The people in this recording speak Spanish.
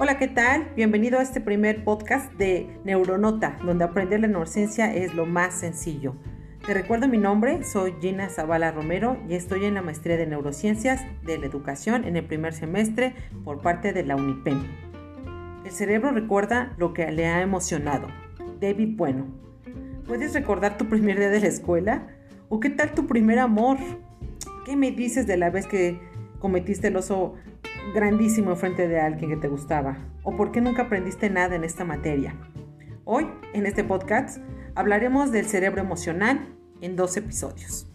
Hola, ¿qué tal? Bienvenido a este primer podcast de Neuronota, donde aprender la neurociencia es lo más sencillo. Te recuerdo mi nombre, soy Gina Zavala Romero y estoy en la maestría de neurociencias de la educación en el primer semestre por parte de la UNIPEN. El cerebro recuerda lo que le ha emocionado. David Bueno. ¿Puedes recordar tu primer día de la escuela? ¿O qué tal tu primer amor? ¿Qué me dices de la vez que cometiste el oso grandísimo frente de alguien que te gustaba? ¿O por qué nunca aprendiste nada en esta materia? Hoy, en este podcast, hablaremos del cerebro emocional en dos episodios.